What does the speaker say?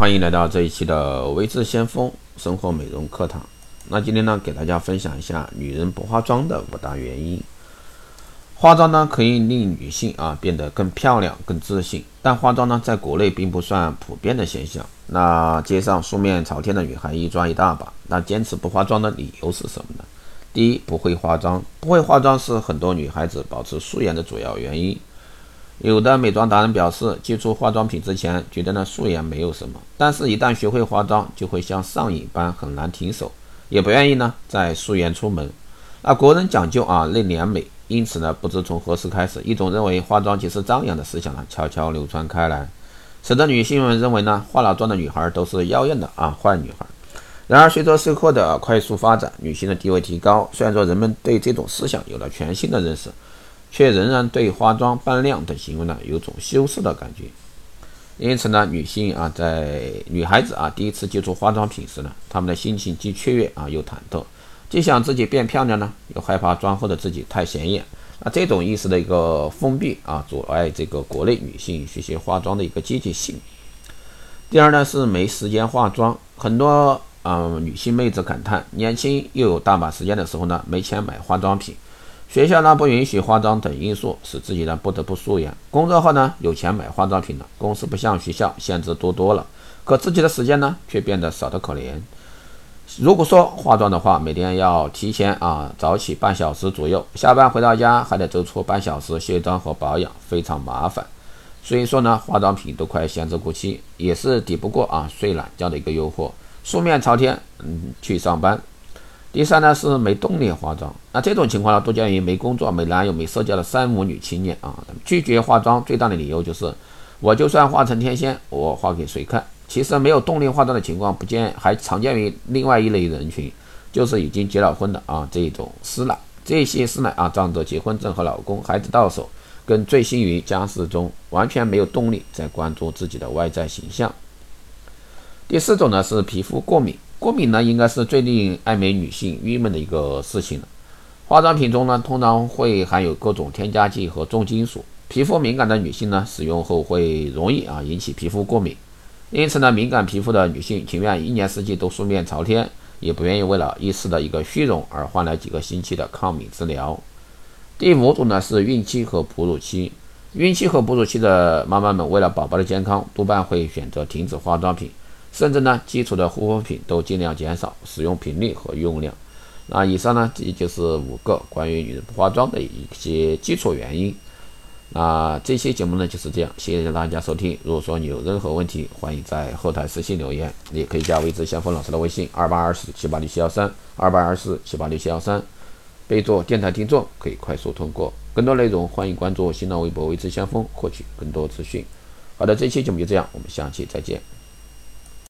欢迎来到这一期的微智先锋生活美容课堂。那今天呢，给大家分享一下女人不化妆的五大原因。化妆呢，可以令女性啊变得更漂亮、更自信，但化妆呢，在国内并不算普遍的现象。那街上素面朝天的女孩一抓一大把，那坚持不化妆的理由是什么呢？第一，不会化妆。不会化妆是很多女孩子保持素颜的主要原因。有的美妆达人表示，接触化妆品之前觉得呢素颜没有什么，但是一旦学会化妆，就会像上瘾般很难停手，也不愿意呢再素颜出门。那国人讲究啊内敛美，因此呢不知从何时开始，一种认为化妆即是张扬的思想呢悄悄流传开来，使得女性们认为呢化了妆的女孩都是妖艳的啊坏女孩。然而随着社会的快速发展，女性的地位提高，虽然说人们对这种思想有了全新的认识。却仍然对化妆扮靓等行为呢有种羞涩的感觉，因此呢，女性啊，在女孩子啊第一次接触化妆品时呢，她们的心情既雀跃啊又忐忑，既想自己变漂亮呢，又害怕妆后的自己太显眼。那这种意识的一个封闭啊，阻碍这个国内女性学习化妆的一个积极性。第二呢是没时间化妆，很多啊女性妹子感叹，年轻又有大把时间的时候呢，没钱买化妆品。学校呢不允许化妆等因素，使自己呢不得不素颜。工作后呢有钱买化妆品了，公司不像学校限制多多了，可自己的时间呢却变得少得可怜。如果说化妆的话，每天要提前啊早起半小时左右，下班回到家还得走出半小时卸妆和保养，非常麻烦。所以说呢，化妆品都快闲置过期，也是抵不过啊睡懒觉的一个诱惑，素面朝天嗯去上班。第三呢是没动力化妆，那这种情况呢多见于没工作、没男友、没社交的三无女青年啊。拒绝化妆最大的理由就是，我就算化成天仙，我化给谁看？其实没有动力化妆的情况不见，还常见于另外一类人群，就是已经结了婚的啊这种师奶。这些师奶啊，仗着结婚证和老公、孩子到手，跟醉心于家事中，完全没有动力在关注自己的外在形象。第四种呢是皮肤过敏。过敏呢，应该是最令爱美女性郁闷的一个事情了。化妆品中呢，通常会含有各种添加剂和重金属，皮肤敏感的女性呢，使用后会容易啊引起皮肤过敏。因此呢，敏感皮肤的女性情愿一年四季都素面朝天，也不愿意为了一时的一个虚荣而换来几个星期的抗敏治疗。第五种呢是孕期和哺乳期，孕期和哺乳期的妈妈们为了宝宝的健康，多半会选择停止化妆品。甚至呢，基础的护肤品都尽量减少使用频率和用量。那以上呢，这就是五个关于女人不化妆的一些基础原因。那这期节目呢就是这样，谢谢大家收听。如果说你有任何问题，欢迎在后台私信留言，也可以加微之先锋老师的微信二八二四七八六七幺三二八二四七八六七幺三，备注电台听众，可以快速通过。更多内容欢迎关注新浪微博微之先锋，获取更多资讯。好的，这期节目就这样，我们下期再见。